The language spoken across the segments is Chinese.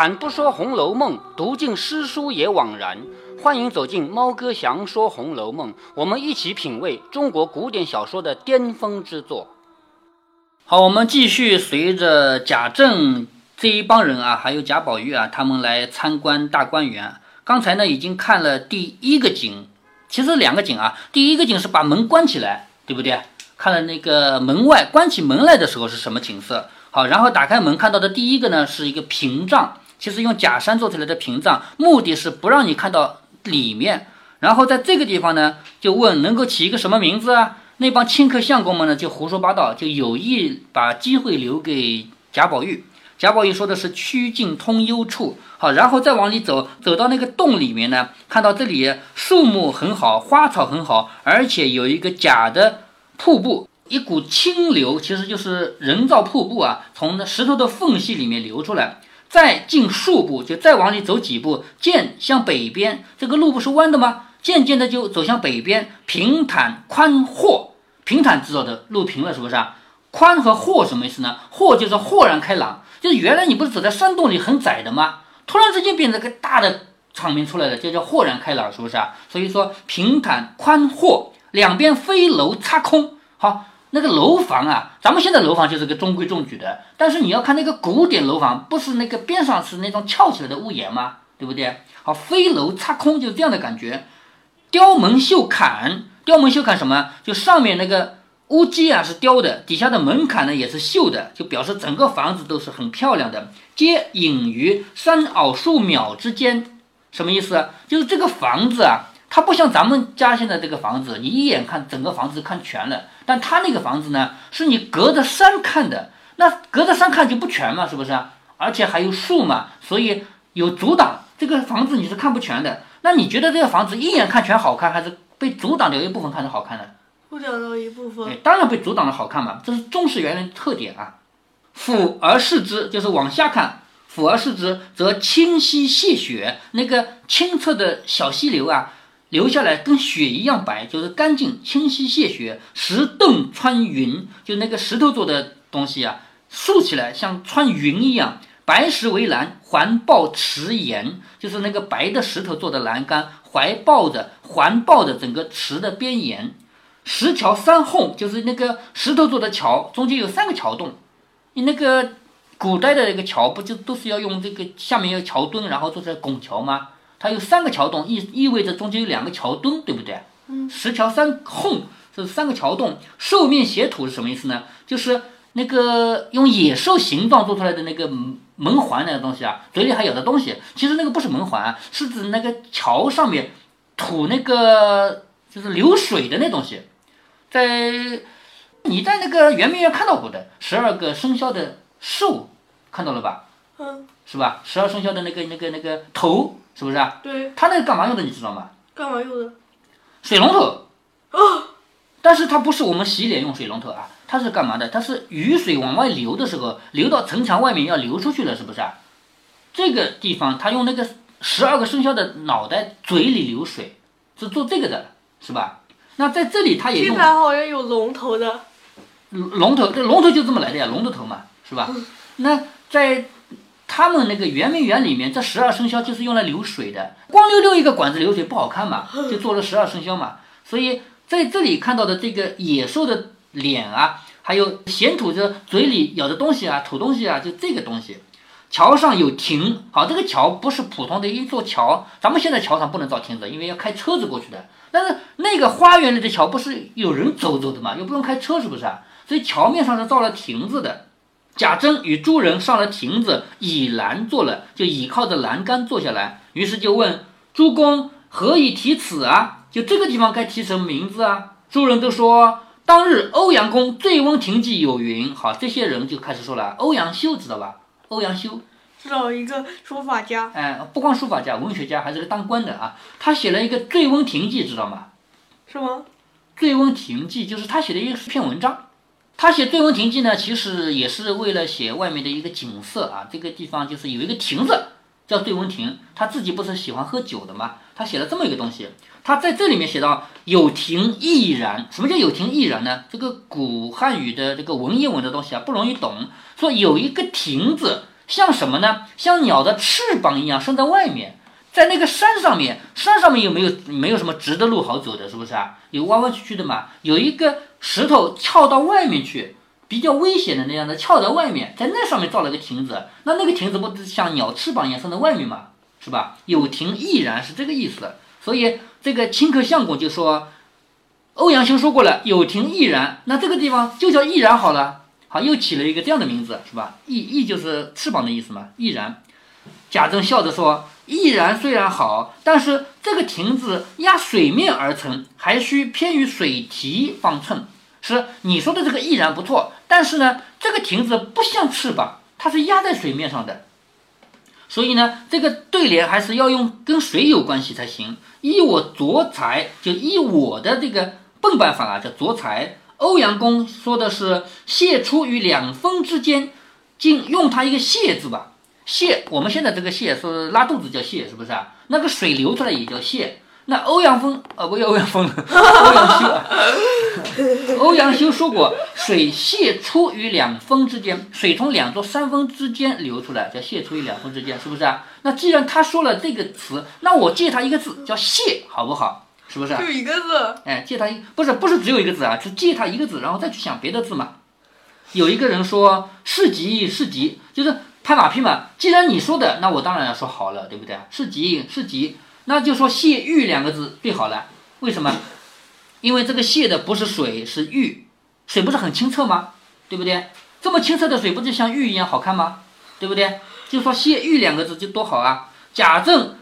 开坛不说《红楼梦》，读尽诗书也枉然。欢迎走进猫哥祥说《红楼梦》，我们一起品味中国古典小说的巅峰之作。好，我们继续随着贾政这一帮人啊，还有贾宝玉啊，他们来参观大观园。刚才呢，已经看了第一个景，其实两个景啊。第一个景是把门关起来，对不对？看了那个门外关起门来的时候是什么景色？好，然后打开门看到的第一个呢，是一个屏障，其实用假山做出来的屏障，目的是不让你看到里面。然后在这个地方呢，就问能够起一个什么名字啊？那帮清客相公们呢，就胡说八道，就有意把机会留给贾宝玉。贾宝玉说的是曲径通幽处，好，然后再往里走，走到那个洞里面呢，看到这里树木很好，花草很好，而且有一个假的瀑布。一股清流，其实就是人造瀑布啊，从那石头的缝隙里面流出来。再进数步，就再往里走几步，渐向北边。这个路不是弯的吗？渐渐的就走向北边，平坦宽豁。平坦知道的，路平了，是不是啊？宽和豁什么意思呢？豁就是豁然开朗，就是原来你不是走在山洞里很窄的吗？突然之间变成个大的场面出来了，就叫豁然开朗，是不是啊？所以说平坦宽豁，两边飞楼插空，好。那个楼房啊，咱们现在楼房就是个中规中矩的，但是你要看那个古典楼房，不是那个边上是那种翘起来的屋檐吗？对不对？好，飞楼擦空就是这样的感觉。雕门绣槛，雕门绣槛什么？就上面那个屋基啊是雕的，底下的门槛呢也是绣的，就表示整个房子都是很漂亮的。皆隐于山坳树苗之间，什么意思？就是这个房子啊。它不像咱们家现在这个房子，你一眼看整个房子看全了。但它那个房子呢，是你隔着山看的，那隔着山看就不全嘛，是不是？而且还有树嘛，所以有阻挡，这个房子你是看不全的。那你觉得这个房子一眼看全好看，还是被阻挡掉一部分看着好看呢？阻挡到一部分。当然被阻挡的好看嘛，这是中式园林特点啊。俯而视之，就是往下看。俯而视之，则清溪泻雪，那个清澈的小溪流啊。流下来跟雪一样白，就是干净清晰泻雪。石凳穿云，就那个石头做的东西啊，竖起来像穿云一样。白石为栏，环抱池沿，就是那个白的石头做的栏杆，怀抱着环抱着整个池的边沿。石桥三哄，就是那个石头做的桥，中间有三个桥洞。你那个古代的那个桥，不就都是要用这个下面要桥墩，然后做成拱桥吗？它有三个桥洞，意意味着中间有两个桥墩，对不对？嗯，十桥三空，这是三个桥洞。兽面斜土是什么意思呢？就是那个用野兽形状做出来的那个门环那个东西啊，嘴里还咬着东西。其实那个不是门环，是指那个桥上面吐那个就是流水的那东西。在你在那个圆明园看到过的十二个生肖的兽，看到了吧？嗯，是吧？十二生肖的那个那个那个头。是不是啊？对，它那个干嘛用的？你知道吗？干嘛用的？水龙头。啊！但是它不是我们洗脸用水龙头啊，它是干嘛的？它是雨水往外流的时候，流到城墙外面要流出去了，是不是啊？这个地方它用那个十二个生肖的脑袋嘴里流水，是做这个的，是吧？那在这里它也用。这好像有龙头的。龙头，这龙头就这么来的呀，龙的头嘛，是吧？那在。他们那个圆明园里面，这十二生肖就是用来流水的，光溜溜一个管子流水不好看嘛，就做了十二生肖嘛。所以在这里看到的这个野兽的脸啊，还有衔吐着嘴里咬着东西啊，吐东西啊，就这个东西。桥上有亭，好，这个桥不是普通的一座桥，咱们现在桥上不能造亭子，因为要开车子过去的。但是那个花园里的桥不是有人走走的嘛，又不用开车，是不是啊？所以桥面上是造了亭子的。贾珍与诸人上了亭子，倚栏坐了，就倚靠着栏杆坐下来。于是就问诸公何以题此啊？就这个地方该提什么名字啊？诸人都说当日欧阳公《醉翁亭记》有云。好，这些人就开始说了。欧阳修知道吧？欧阳修知道一个书法家。哎，不光书法家，文学家，还是个当官的啊。他写了一个《醉翁亭记》，知道吗？是吗？《醉翁亭记》就是他写的一篇文章。他写《醉翁亭记》呢，其实也是为了写外面的一个景色啊。这个地方就是有一个亭子，叫醉翁亭。他自己不是喜欢喝酒的嘛，他写了这么一个东西。他在这里面写到“有亭亦然”。什么叫“有亭亦然”呢？这个古汉语的这个文言文的东西啊，不容易懂。说有一个亭子，像什么呢？像鸟的翅膀一样伸在外面，在那个山上面，山上面有没有没有什么直的路好走的，是不是啊？有弯弯曲曲的嘛。有一个石头翘到外面去，比较危险的那样的翘在外面，在那上面造了个亭子，那那个亭子不像鸟翅膀一样伸在外面吗，是吧？有亭亦然是这个意思。所以这个顷刻相公就说，欧阳修说过了，有亭亦然，那这个地方就叫亦然好了。好，又起了一个这样的名字，是吧？翼翼就是翅膀的意思嘛。翼然，贾政笑着说：“翼然虽然好，但是这个亭子压水面而成，还需偏于水堤方寸。是你说的这个翼然不错，但是呢，这个亭子不像翅膀，它是压在水面上的。所以呢，这个对联还是要用跟水有关系才行。依我昨才，就依我的这个笨办法啊，叫昨才。”欧阳公说的是“泄出于两峰之间”，竟用它一个“泄”字吧？泄，我们现在这个“泻”是拉肚子叫“泻”，是不是啊？那个水流出来也叫“泻”。那欧阳锋，呃，不，欧阳锋，欧阳修，欧阳修说过“水泄出于两峰之间”，水从两座山峰之间流出来，叫“泄出于两峰之间”，是不是啊？那既然他说了这个词，那我借他一个字叫“泄”，好不好？是不是？就一个字。哎，借他一不是不是只有一个字啊，是借他一个字，然后再去想别的字嘛。有一个人说是吉是吉，就是拍马屁嘛。既然你说的，那我当然要说好了，对不对？是吉是吉，那就说谢玉两个字最好了。为什么？因为这个谢的不是水，是玉。水不是很清澈吗？对不对？这么清澈的水，不就像玉一样好看吗？对不对？就说谢玉两个字就多好啊。贾政，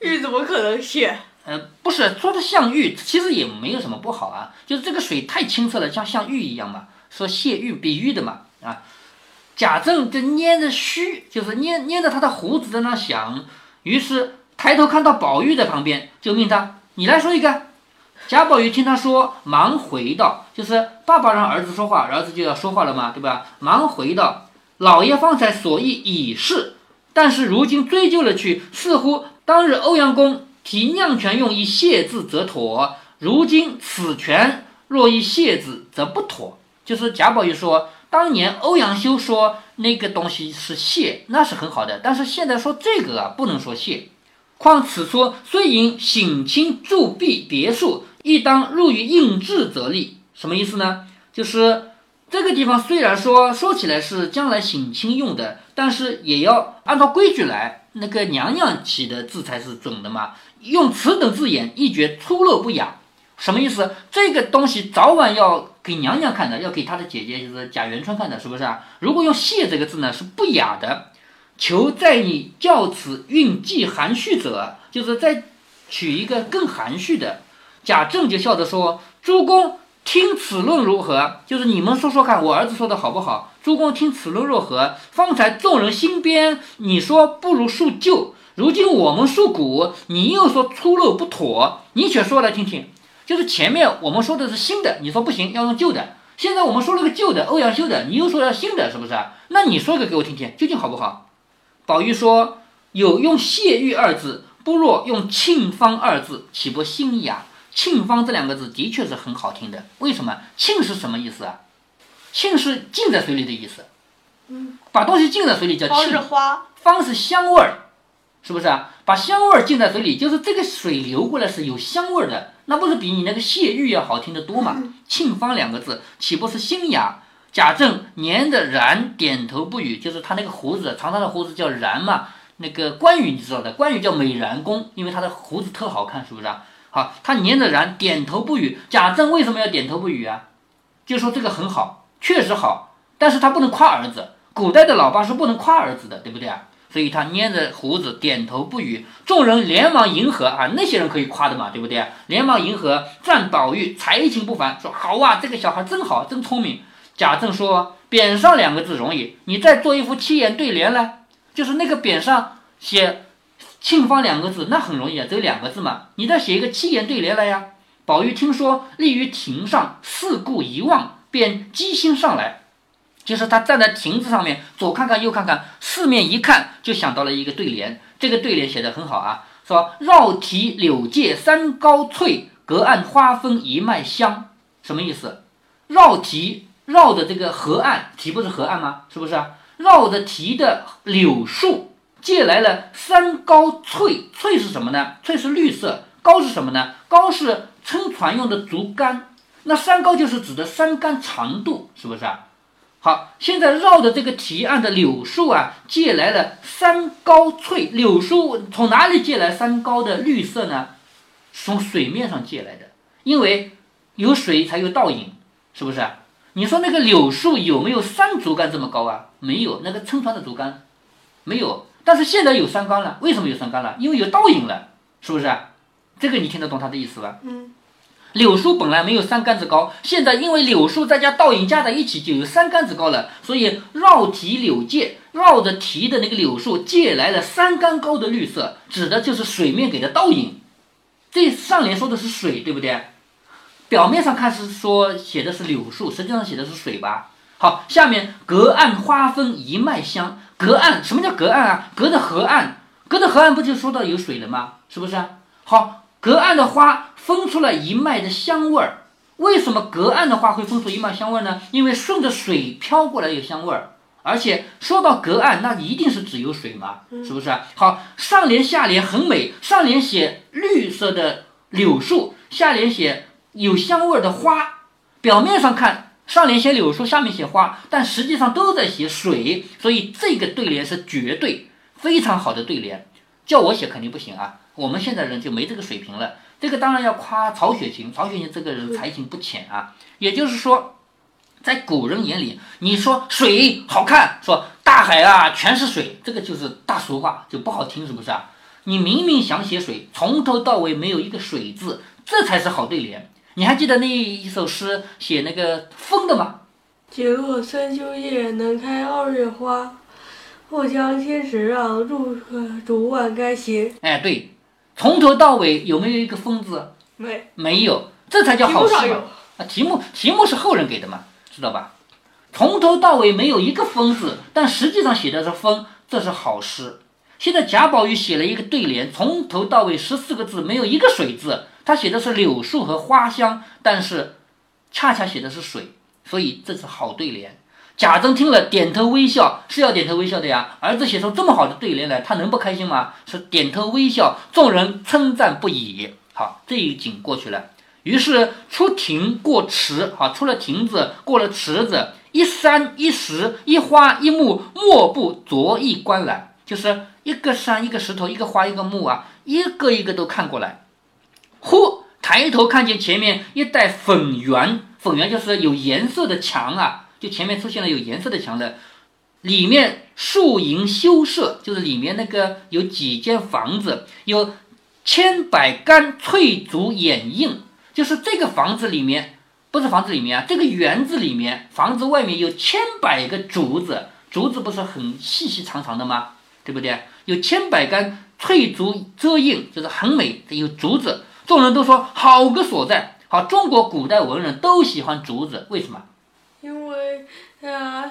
玉怎么可能谢？呃，不是说的像玉，其实也没有什么不好啊。就是这个水太清澈了，像像玉一样嘛。说谢玉比喻的嘛啊。贾政就捏着须，就是捏捏着他的胡子在那想。于是抬头看到宝玉在旁边，就命他你来说一个。贾宝玉听他说，忙回道：“就是爸爸让儿子说话，儿子就要说话了嘛，对吧？”忙回道：“老爷方才所意已是，但是如今追究了去，似乎当日欧阳公。”提酿权用一谢字则妥，如今此权若一谢字则不妥。就是贾宝玉说，当年欧阳修说那个东西是谢，那是很好的，但是现在说这个啊，不能说谢。况此说虽引省亲驻跸别墅，亦当入于应制则立。什么意思呢？就是这个地方虽然说说起来是将来省亲用的，但是也要按照规矩来，那个娘娘起的字才是准的嘛。用此等字眼，一觉粗陋不雅，什么意思？这个东西早晚要给娘娘看的，要给她的姐姐，就是贾元春看的，是不是啊？如果用谢这个字呢，是不雅的。求在你教此韵既含蓄者，就是再取一个更含蓄的。贾政就笑着说：“诸公听此论如何？就是你们说说看，我儿子说的好不好？诸公听此论若何？方才众人新编，你说不如述旧。”如今我们述古，你又说粗陋不妥，你且说来听听。就是前面我们说的是新的，你说不行，要用旧的。现在我们说了个旧的，欧阳修的，你又说要新的，是不是？那你说一个给我听听，究竟好不好？宝玉说：“有用谢玉二字，不若用沁芳二字，岂不新雅？沁芳这两个字的确是很好听的。为什么？沁是什么意思啊？沁是浸在水里的意思。嗯，把东西浸在水里叫沁。是花，芳是香味儿。”是不是啊？把香味儿浸在水里，就是这个水流过来是有香味儿的，那不是比你那个谢玉要好听得多吗？沁芳两个字，岂不是新雅？贾政黏着然点头不语，就是他那个胡子，长长的胡子叫然嘛。那个关羽你知道的，关羽叫美髯公，因为他的胡子特好看，是不是啊？好，他黏着然点头不语。贾政为什么要点头不语啊？就说这个很好，确实好，但是他不能夸儿子。古代的老爸是不能夸儿子的，对不对啊？所以他捏着胡子点头不语，众人连忙迎合啊，那些人可以夸的嘛，对不对？连忙迎合，赞宝玉才情不凡，说好啊，这个小孩真好，真聪明。贾政说：“匾上两个字容易，你再做一副七言对联来，就是那个匾上写‘沁芳’两个字，那很容易啊，只有两个字嘛，你再写一个七言对联来呀。”宝玉听说立于亭上，四顾一望，便机心上来。就是他站在亭子上面，左看看右看看，四面一看，就想到了一个对联。这个对联写的很好啊，说绕堤柳借三高翠，隔岸花分一脉香。什么意思？绕堤绕着这个河岸，堤不是河岸吗？是不是啊？绕着堤的柳树借来了三高翠，翠是什么呢？翠是绿色，高是什么呢？高是撑船用的竹竿。那三高就是指的三竿长度，是不是啊？好，现在绕着这个提案的柳树啊，借来了三高翠。柳树从哪里借来三高的绿色呢？从水面上借来的，因为有水才有倒影，是不是？你说那个柳树有没有三竹竿这么高啊？没有，那个撑船的竹竿没有。但是现在有三竿了，为什么有三竿了？因为有倒影了，是不是？这个你听得懂他的意思吧？嗯。柳树本来没有三竿子高，现在因为柳树再加倒影加在一起就有三竿子高了，所以绕堤柳借绕着堤的那个柳树借来了三竿高的绿色，指的就是水面给的倒影。这上联说的是水，对不对？表面上看是说写的是柳树，实际上写的是水吧？好，下面隔岸花分一脉香，隔岸什么叫隔岸啊？隔着河岸，隔着河岸不就说到有水了吗？是不是？好，隔岸的花分出了一脉的香味儿。为什么隔岸的话会分出一脉香味呢？因为顺着水飘过来有香味儿。而且说到隔岸，那一定是只有水嘛，是不是？好，上联下联很美，上联写绿色的柳树，下联写有香味儿的花。表面上看，上联写柳树，下面写花，但实际上都在写水，所以这个对联是绝对非常好的对联。叫我写肯定不行啊，我们现在人就没这个水平了。这个当然要夸曹雪芹，曹雪芹这个人才情不浅啊，也就是说。在古人眼里，你说水好看，说大海啊全是水，这个就是大俗话，就不好听，是不是啊？你明明想写水，从头到尾没有一个水字，这才是好对联。你还记得那一首诗写那个风的吗？解落三秋叶，能开二月花。后江千尺浪，入竹万竿斜。哎，对，从头到尾有没有一个风字？没，没有，这才叫好诗嘛。啊，题目题目是后人给的嘛。知道吧？从头到尾没有一个“风”字，但实际上写的是“风”，这是好诗。现在贾宝玉写了一个对联，从头到尾十四个字，没有一个“水”字，他写的是柳树和花香，但是恰恰写的是水，所以这是好对联。贾政听了点头微笑，是要点头微笑的呀。儿子写出这么好的对联来，他能不开心吗？是点头微笑，众人称赞不已。好，这一景过去了。于是出亭过池，啊，出了亭子，过了池子，一山一石一花一木，莫不着意观览。就是一个山一个石头一个花一个木啊，一个一个都看过来。忽抬头看见前面一带粉圆，粉圆就是有颜色的墙啊，就前面出现了有颜色的墙了，里面树营修舍，就是里面那个有几间房子，有千百竿翠竹掩映。就是这个房子里面，不是房子里面啊，这个园子里面，房子外面有千百个竹子，竹子不是很细细长长的吗？对不对？有千百竿翠竹遮映，就是很美。有竹子，众人都说好个所在。好，中国古代文人都喜欢竹子，为什么？因为啊，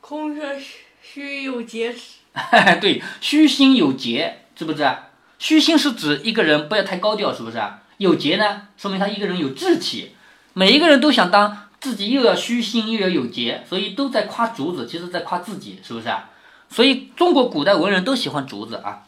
空着虚有节。对，虚心有节，是不是？虚心是指一个人不要太高调，是不是？有节呢，说明他一个人有志气。每一个人都想当自己，又要虚心，又要有节，所以都在夸竹子，其实在夸自己，是不是啊？所以中国古代文人都喜欢竹子啊。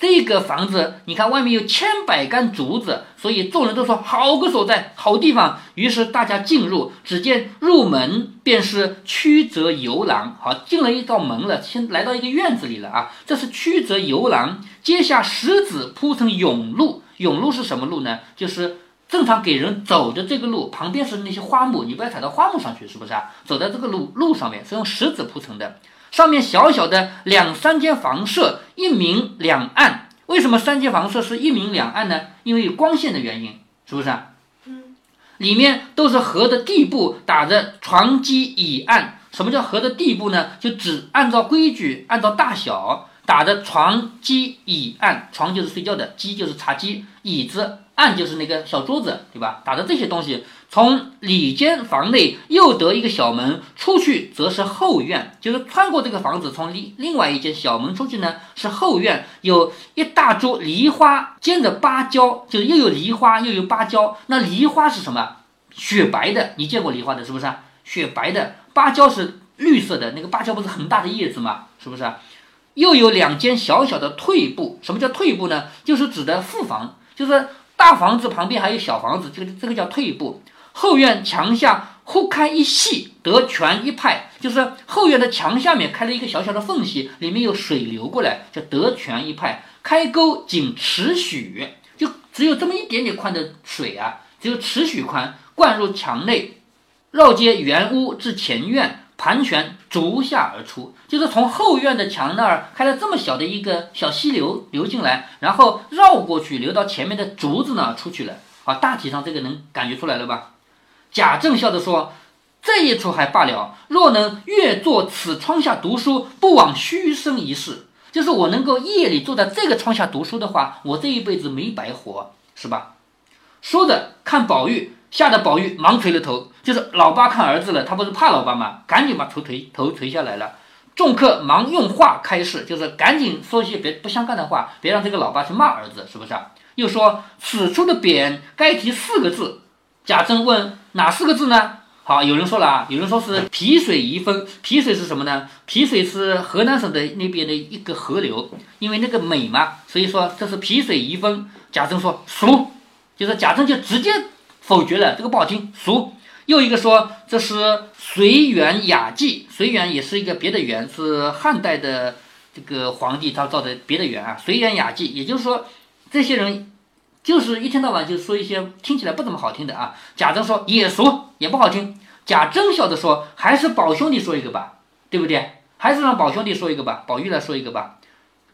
这个房子，你看外面有千百杆竹子，所以众人都说好个所在，好地方。于是大家进入，只见入门便是曲折游廊。好，进了一道门了，先来到一个院子里了啊。这是曲折游廊，阶下石子铺成甬路。甬路是什么路呢？就是正常给人走的这个路，旁边是那些花木，你不要踩到花木上去，是不是啊？走在这个路路上面是用石子铺成的。上面小小的两三间房舍，一明两暗。为什么三间房舍是一明两暗呢？因为有光线的原因，是不是啊？嗯。里面都是河的地部，打着床基以暗。什么叫河的地部呢？就只按照规矩，按照大小打的床机椅案。床就是睡觉的，机就是茶几、椅子，案就是那个小桌子，对吧？打的这些东西。从里间房内又得一个小门，出去则是后院，就是穿过这个房子，从另另外一间小门出去呢，是后院，有一大株梨花，兼着芭蕉，就是又有梨花又有芭蕉。那梨花是什么？雪白的，你见过梨花的，是不是？雪白的，芭蕉是绿色的，那个芭蕉不是很大的叶子吗？是不是？又有两间小小的退步，什么叫退步呢？就是指的副房，就是大房子旁边还有小房子，这个这个叫退步。后院墙下忽开一隙，得泉一派，就是后院的墙下面开了一个小小的缝隙，里面有水流过来，叫得泉一派。开沟仅尺许，就只有这么一点点宽的水啊，只有尺许宽，灌入墙内，绕街原屋至前院。盘旋逐下而出，就是从后院的墙那儿开了这么小的一个小溪流流进来，然后绕过去流到前面的竹子那儿出去了。好，大体上这个能感觉出来了吧？贾政笑着说：“这一出还罢了，若能越坐此窗下读书，不枉虚生一世。就是我能够夜里坐在这个窗下读书的话，我这一辈子没白活，是吧？”说着看宝玉。吓得宝玉忙垂了头，就是老八看儿子了，他不是怕老八吗？赶紧把头垂头垂下来了。众客忙用话开示，就是赶紧说些别不相干的话，别让这个老八去骂儿子，是不是啊？又说此处的匾该提四个字。贾政问哪四个字呢？好，有人说了啊，有人说是皮水宜丰。皮水是什么呢？皮水是河南省的那边的一个河流，因为那个美嘛，所以说这是皮水宜丰。贾政说俗，就是贾政就直接。否决了这个不好听，俗。又一个说这是随园雅记，随园也是一个别的园，是汉代的这个皇帝他造的别的园啊。随园雅记，也就是说这些人就是一天到晚就说一些听起来不怎么好听的啊。贾政说也俗也不好听。贾政笑着说还是宝兄弟说一个吧，对不对？还是让宝兄弟说一个吧，宝玉来说一个吧。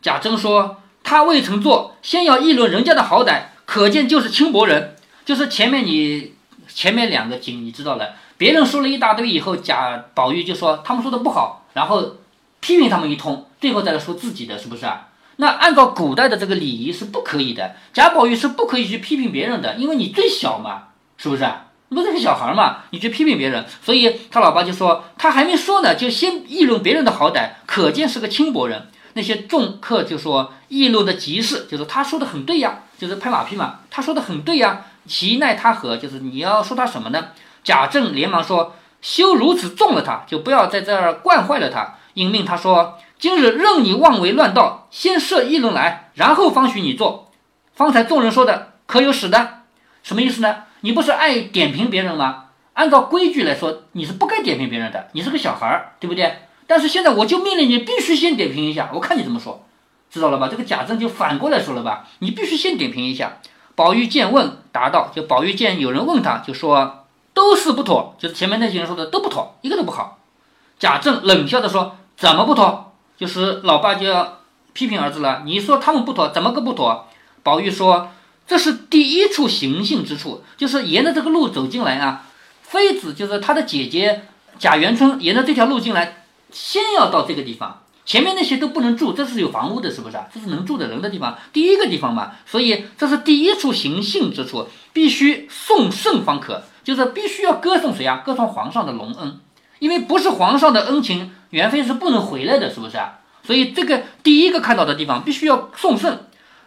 贾政说他未曾做，先要议论人家的好歹，可见就是轻薄人。就是前面你前面两个经你知道了，别人说了一大堆以后，贾宝玉就说他们说的不好，然后批评他们一通，最后再来说自己的，是不是啊？那按照古代的这个礼仪是不可以的，贾宝玉是不可以去批评别人的，因为你最小嘛，是不是？你不是个小孩嘛，你去批评别人，所以他老爸就说他还没说呢，就先议论别人的好歹，可见是个轻薄人。那些众客就说议论的极是，就是他说的很对呀，就是拍马屁嘛，他说的很对呀。其奈他何？就是你要说他什么呢？贾政连忙说：“休如此重了他，就不要在这儿惯坏了他。”应命他说：“今日任你妄为乱道，先设议论来，然后方许你做。方才众人说的可有使的？什么意思呢？你不是爱点评别人吗？按照规矩来说，你是不该点评别人的，你是个小孩儿，对不对？但是现在我就命令你必须先点评一下，我看你怎么说，知道了吧？这个贾政就反过来说了吧？你必须先点评一下。”宝玉见问答道：“就宝玉见有人问他，就说都是不妥，就是前面那些人说的都不妥，一个都不好。”贾政冷笑着说：“怎么不妥？就是老爸就要批评儿子了。你说他们不妥，怎么个不妥？”宝玉说：“这是第一处行性之处，就是沿着这个路走进来啊。妃子就是他的姐姐贾元春，沿着这条路进来，先要到这个地方。”前面那些都不能住，这是有房屋的，是不是啊？这是能住的人的地方，第一个地方嘛。所以这是第一处行幸之处，必须送圣方可，就是必须要歌颂谁啊？歌颂皇上的隆恩，因为不是皇上的恩情，元妃是不能回来的，是不是啊？所以这个第一个看到的地方必须要送圣。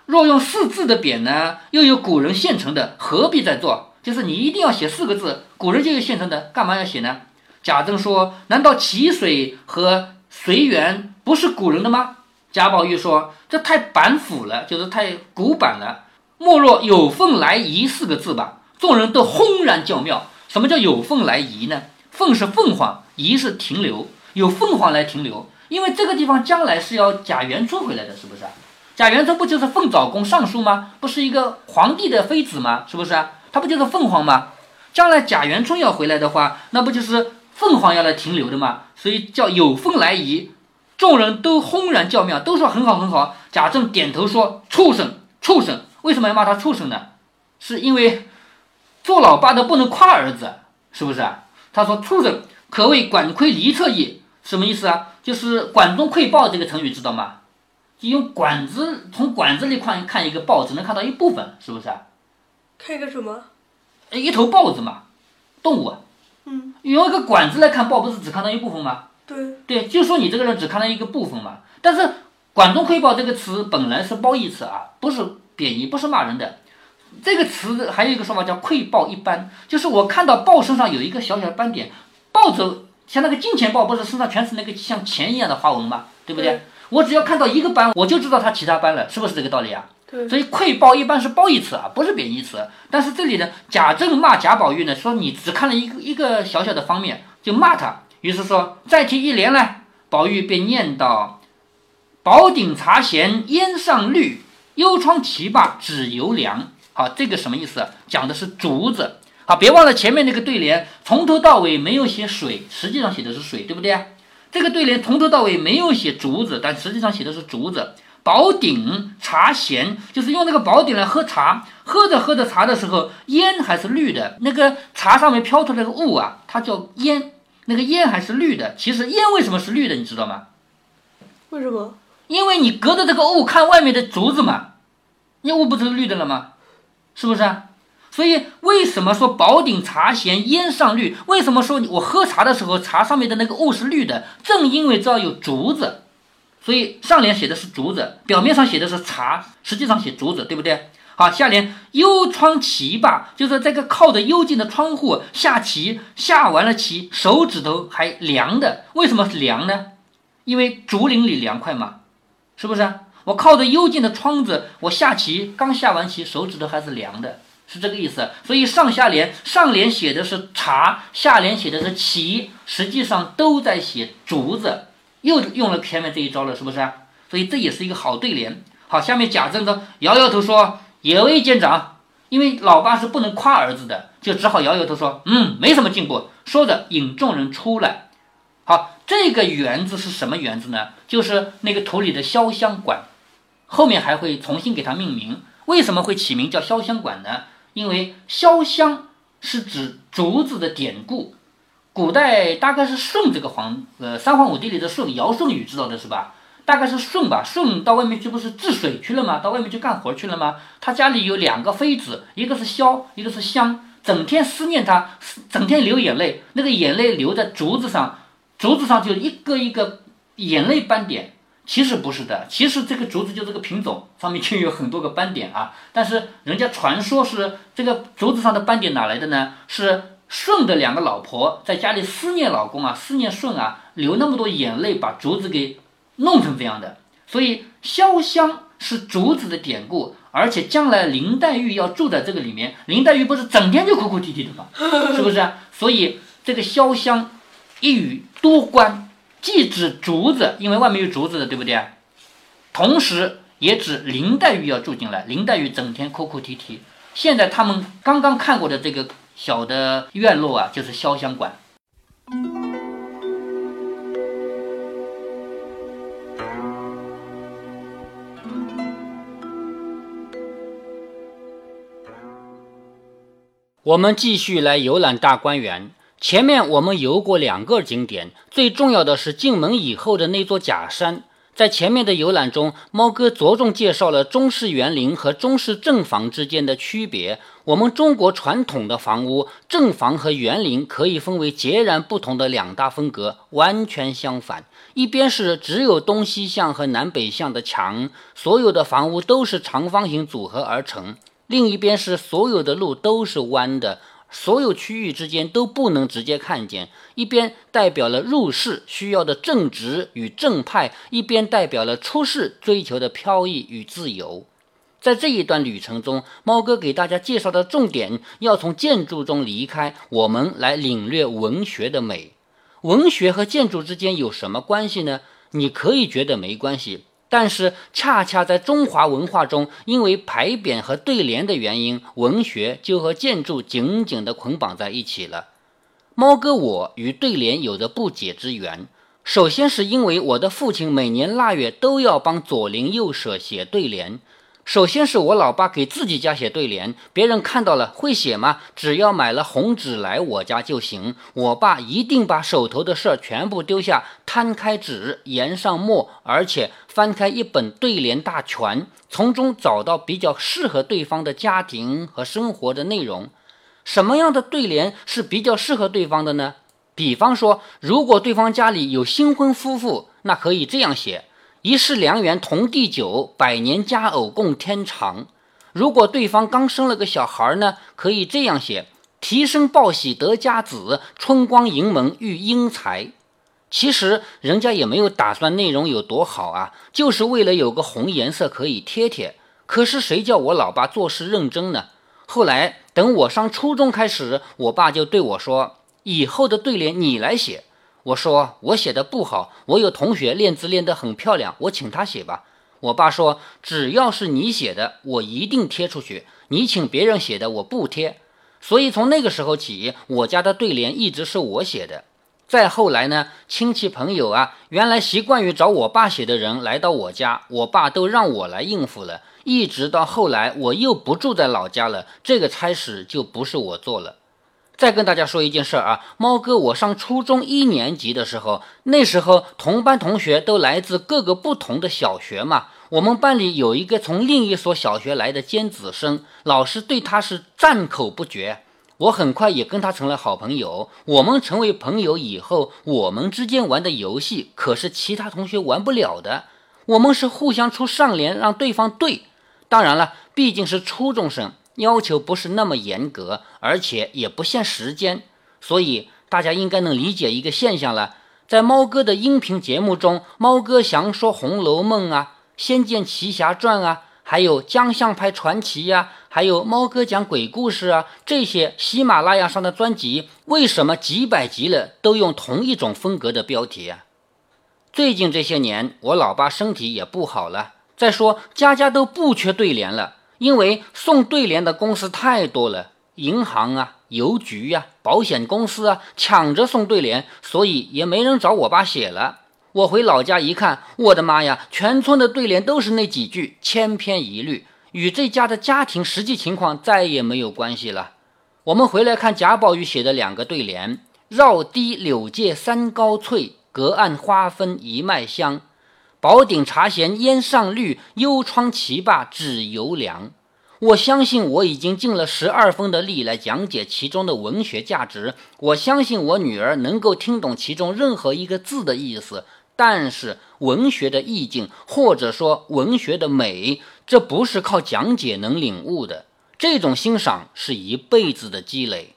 若用四字的匾呢，又有古人现成的，何必再做？就是你一定要写四个字，古人就有现成的，干嘛要写呢？贾政说：难道淇水和随缘？不是古人的吗？贾宝玉说：“这太板斧了，就是太古板了。莫若有凤来仪四个字吧。”众人都轰然叫妙。什么叫有凤来仪呢？凤是凤凰，仪是停留，有凤凰来停留。因为这个地方将来是要贾元春回来的，是不是？贾元春不就是凤藻宫尚书吗？不是一个皇帝的妃子吗？是不是？他不就是凤凰吗？将来贾元春要回来的话，那不就是凤凰要来停留的吗？所以叫有凤来仪。众人都轰然叫妙，都说很好很好。贾政点头说：“畜生，畜生！为什么要骂他畜生呢？是因为做老爸的不能夸儿子，是不是啊？”他说：“畜生，可谓管窥离侧翼，什么意思啊？就是管中窥豹这个成语知道吗？就用管子从管子里看看一个豹，只能看到一部分，是不是啊？看一个什么？一头豹子嘛，动物。嗯，用一个管子来看豹，不是只看到一部分吗？”对对，就说你这个人只看到一个部分嘛。但是“管中窥豹”这个词本来是褒义词啊，不是贬义，不是骂人的。这个词还有一个说法叫“窥豹一斑”，就是我看到豹身上有一个小小的斑点，豹子像那个金钱豹，不是身上全是那个像钱一样的花纹吗？对不对？对我只要看到一个斑，我就知道它其他斑了，是不是这个道理啊？对，所以窥豹一般是褒义词啊，不是贬义词。但是这里呢，贾政骂贾宝玉呢，说你只看了一个一个小小的方面，就骂他。于是说再提一联来，宝玉便念道：宝鼎茶闲烟上绿，幽窗题罢指犹凉。好，这个什么意思？讲的是竹子。好，别忘了前面那个对联，从头到尾没有写水，实际上写的是水，对不对？这个对联从头到尾没有写竹子，但实际上写的是竹子。宝鼎茶闲，就是用那个宝鼎来喝茶，喝着喝着茶的时候，烟还是绿的，那个茶上面飘出来的雾啊，它叫烟，那个烟还是绿的。其实烟为什么是绿的，你知道吗？为什么？因为你隔着这个雾看外面的竹子嘛，那雾不就是绿的了吗？是不是啊？所以为什么说宝鼎茶咸烟上绿？为什么说我喝茶的时候茶上面的那个雾是绿的？正因为这儿有竹子，所以上联写的是竹子，表面上写的是茶，实际上写竹子，对不对？好，下联幽窗棋罢，就是这个靠着幽静的窗户下棋，下完了棋，手指头还凉的。为什么是凉呢？因为竹林里凉快嘛，是不是？我靠着幽静的窗子，我下棋，刚下完棋，手指头还是凉的，是这个意思。所以上下联，上联写的是茶，下联写的是棋，实际上都在写竹子，又用了前面这一招了，是不是？所以这也是一个好对联。好，下面贾政呢摇摇头说：“也未见长。”因为老爸是不能夸儿子的，就只好摇摇头说：“嗯，没什么进步。”说着引众人出来。好，这个园子是什么园子呢？就是那个图里的潇湘馆。后面还会重新给它命名。为什么会起名叫潇湘馆呢？因为潇湘是指竹子的典故，古代大概是舜这个皇，呃，三皇五帝里的舜，尧舜禹知道的是吧？大概是舜吧。舜到外面去不是治水去了吗？到外面去干活去了吗？他家里有两个妃子，一个是萧，一个是香，整天思念他，整天流眼泪，那个眼泪流在竹子上，竹子上就一个一个眼泪斑点。其实不是的，其实这个竹子就这个品种上面就有很多个斑点啊。但是人家传说是这个竹子上的斑点哪来的呢？是舜的两个老婆在家里思念老公啊，思念舜啊，流那么多眼泪，把竹子给弄成这样的。所以潇湘是竹子的典故，而且将来林黛玉要住在这个里面，林黛玉不是整天就哭哭啼啼的吗？是不是？所以这个潇湘一语多关。既指竹子，因为外面有竹子的，对不对？同时也指林黛玉要住进来。林黛玉整天哭哭啼啼。现在他们刚刚看过的这个小的院落啊，就是潇湘馆。我们继续来游览大观园。前面我们游过两个景点，最重要的是进门以后的那座假山。在前面的游览中，猫哥着重介绍了中式园林和中式正房之间的区别。我们中国传统的房屋，正房和园林可以分为截然不同的两大风格，完全相反。一边是只有东西向和南北向的墙，所有的房屋都是长方形组合而成；另一边是所有的路都是弯的。所有区域之间都不能直接看见，一边代表了入世需要的正直与正派，一边代表了出世追求的飘逸与自由。在这一段旅程中，猫哥给大家介绍的重点要从建筑中离开，我们来领略文学的美。文学和建筑之间有什么关系呢？你可以觉得没关系。但是，恰恰在中华文化中，因为牌匾和对联的原因，文学就和建筑紧紧的捆绑在一起了。猫哥，我与对联有着不解之缘。首先是因为我的父亲每年腊月都要帮左邻右舍写对联。首先是我老爸给自己家写对联，别人看到了会写吗？只要买了红纸来我家就行。我爸一定把手头的事儿全部丢下，摊开纸，研上墨，而且翻开一本对联大全，从中找到比较适合对方的家庭和生活的内容。什么样的对联是比较适合对方的呢？比方说，如果对方家里有新婚夫妇，那可以这样写。一世良缘同地久，百年佳偶共天长。如果对方刚生了个小孩呢，可以这样写：提升报喜得家子，春光迎门遇英才。其实人家也没有打算内容有多好啊，就是为了有个红颜色可以贴贴。可是谁叫我老爸做事认真呢？后来等我上初中开始，我爸就对我说：“以后的对联你来写。”我说：“我写的不好，我有同学练字练得很漂亮，我请他写吧。”我爸说：“只要是你写的，我一定贴出去。你请别人写的，我不贴。”所以从那个时候起，我家的对联一直是我写的。再后来呢，亲戚朋友啊，原来习惯于找我爸写的人来到我家，我爸都让我来应付了。一直到后来，我又不住在老家了，这个差事就不是我做了。再跟大家说一件事儿啊，猫哥，我上初中一年级的时候，那时候同班同学都来自各个不同的小学嘛。我们班里有一个从另一所小学来的尖子生，老师对他是赞口不绝。我很快也跟他成了好朋友。我们成为朋友以后，我们之间玩的游戏可是其他同学玩不了的。我们是互相出上联，让对方对。当然了，毕竟是初中生，要求不是那么严格，而且也不限时间，所以大家应该能理解一个现象了。在猫哥的音频节目中，猫哥详说《红楼梦》啊，《仙剑奇侠传》啊。还有江相派传奇呀，还有猫哥讲鬼故事啊，这些喜马拉雅上的专辑，为什么几百集了都用同一种风格的标题啊？最近这些年，我老爸身体也不好了。再说，家家都不缺对联了，因为送对联的公司太多了，银行啊、邮局呀、保险公司啊，抢着送对联，所以也没人找我爸写了。我回老家一看，我的妈呀，全村的对联都是那几句，千篇一律，与这家的家庭实际情况再也没有关系了。我们回来看贾宝玉写的两个对联：“绕堤柳借三高翠，隔岸花分一脉香。宝鼎茶闲烟上绿，幽窗棋罢纸犹凉。”我相信我已经尽了十二分的力来讲解其中的文学价值，我相信我女儿能够听懂其中任何一个字的意思。但是文学的意境，或者说文学的美，这不是靠讲解能领悟的。这种欣赏是一辈子的积累。